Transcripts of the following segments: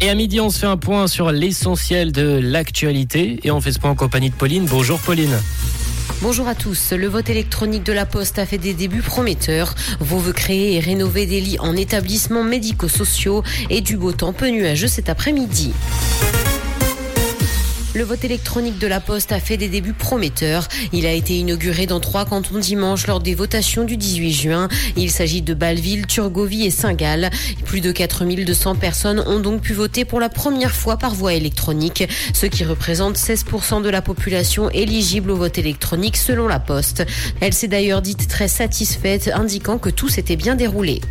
Et à midi, on se fait un point sur l'essentiel de l'actualité et on fait ce point en compagnie de Pauline. Bonjour Pauline. Bonjour à tous. Le vote électronique de la Poste a fait des débuts prometteurs. Vaux veut créer et rénover des lits en établissements médico-sociaux et du beau temps peu nuageux cet après-midi. Le vote électronique de la Poste a fait des débuts prometteurs. Il a été inauguré dans trois cantons dimanche lors des votations du 18 juin. Il s'agit de Bâle-Ville, Turgovie et Saint-Gall. Plus de 4200 personnes ont donc pu voter pour la première fois par voie électronique, ce qui représente 16% de la population éligible au vote électronique selon la Poste. Elle s'est d'ailleurs dite très satisfaite, indiquant que tout s'était bien déroulé.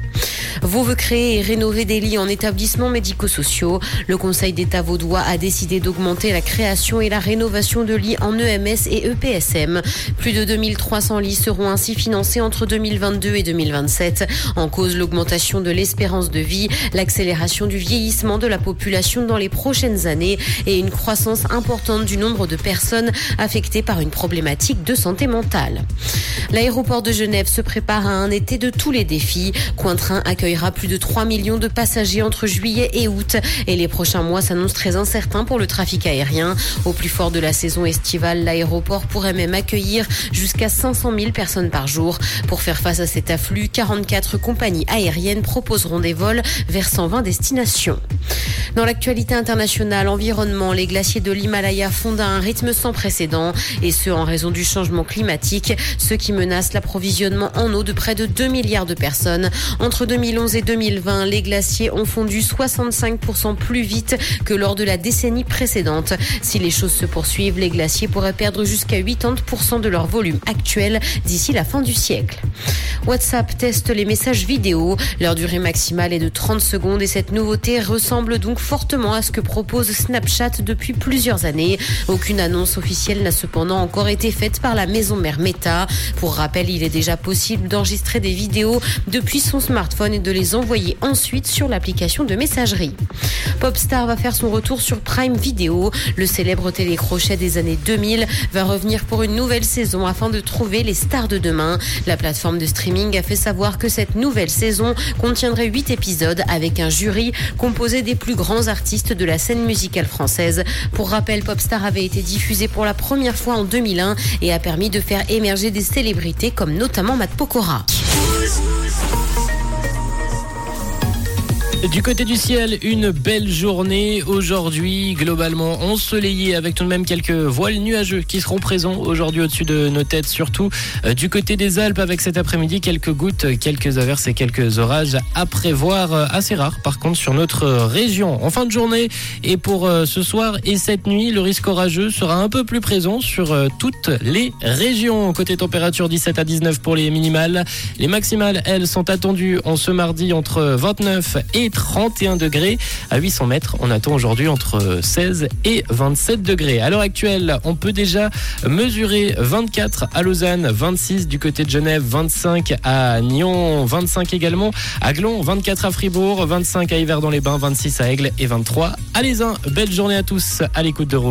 Vaud veut créer et rénover des lits en établissements médico-sociaux. Le Conseil d'État vaudois a décidé d'augmenter la création et la rénovation de lits en EMS et EPSM. Plus de 2300 lits seront ainsi financés entre 2022 et 2027. En cause l'augmentation de l'espérance de vie, l'accélération du vieillissement de la population dans les prochaines années et une croissance importante du nombre de personnes affectées par une problématique de santé mentale. L'aéroport de Genève se prépare à un été de tous les défis. Cointrain accueillera plus de 3 millions de passagers entre juillet et août et les prochains mois s'annoncent très incertains pour le trafic aérien. Au plus fort de la saison estivale, l'aéroport pourrait même accueillir jusqu'à 500 000 personnes par jour. Pour faire face à cet afflux, 44 compagnies aériennes proposeront des vols vers 120 destinations. Dans l'actualité internationale, environnement, les glaciers de l'Himalaya fondent à un rythme sans précédent et ce en raison du changement climatique, ce qui menace l'approvisionnement en eau de près de 2 milliards de personnes. Entre 2000 2011 et 2020, les glaciers ont fondu 65% plus vite que lors de la décennie précédente. Si les choses se poursuivent, les glaciers pourraient perdre jusqu'à 80% de leur volume actuel d'ici la fin du siècle. WhatsApp teste les messages vidéo. Leur durée maximale est de 30 secondes et cette nouveauté ressemble donc fortement à ce que propose Snapchat depuis plusieurs années. Aucune annonce officielle n'a cependant encore été faite par la maison mère Meta. Pour rappel, il est déjà possible d'enregistrer des vidéos depuis son smartphone et de les envoyer ensuite sur l'application de messagerie. Popstar va faire son retour sur Prime Video. Le célèbre télécrochet des années 2000 va revenir pour une nouvelle saison afin de trouver les stars de demain. La plateforme de streaming a fait savoir que cette nouvelle saison contiendrait 8 épisodes avec un jury composé des plus grands artistes de la scène musicale française. Pour rappel, Popstar avait été diffusé pour la première fois en 2001 et a permis de faire émerger des célébrités comme notamment Matt Pokora. Du côté du ciel, une belle journée aujourd'hui, globalement ensoleillée avec tout de même quelques voiles nuageux qui seront présents aujourd'hui au-dessus de nos têtes, surtout euh, du côté des Alpes avec cet après-midi quelques gouttes, quelques averses et quelques orages à prévoir euh, assez rares par contre sur notre région. En fin de journée et pour euh, ce soir et cette nuit, le risque orageux sera un peu plus présent sur toutes les régions. Côté température 17 à 19 pour les minimales, les maximales elles sont attendues en ce mardi entre 29 et 31 degrés. À 800 mètres, on attend aujourd'hui entre 16 et 27 degrés. À l'heure actuelle, on peut déjà mesurer 24 à Lausanne, 26 du côté de Genève, 25 à Nyon, 25 également à Glon, 24 à Fribourg, 25 à Yverdon-les-Bains, 26 à Aigle et 23 à Les Belle journée à tous à l'écoute de Rouge.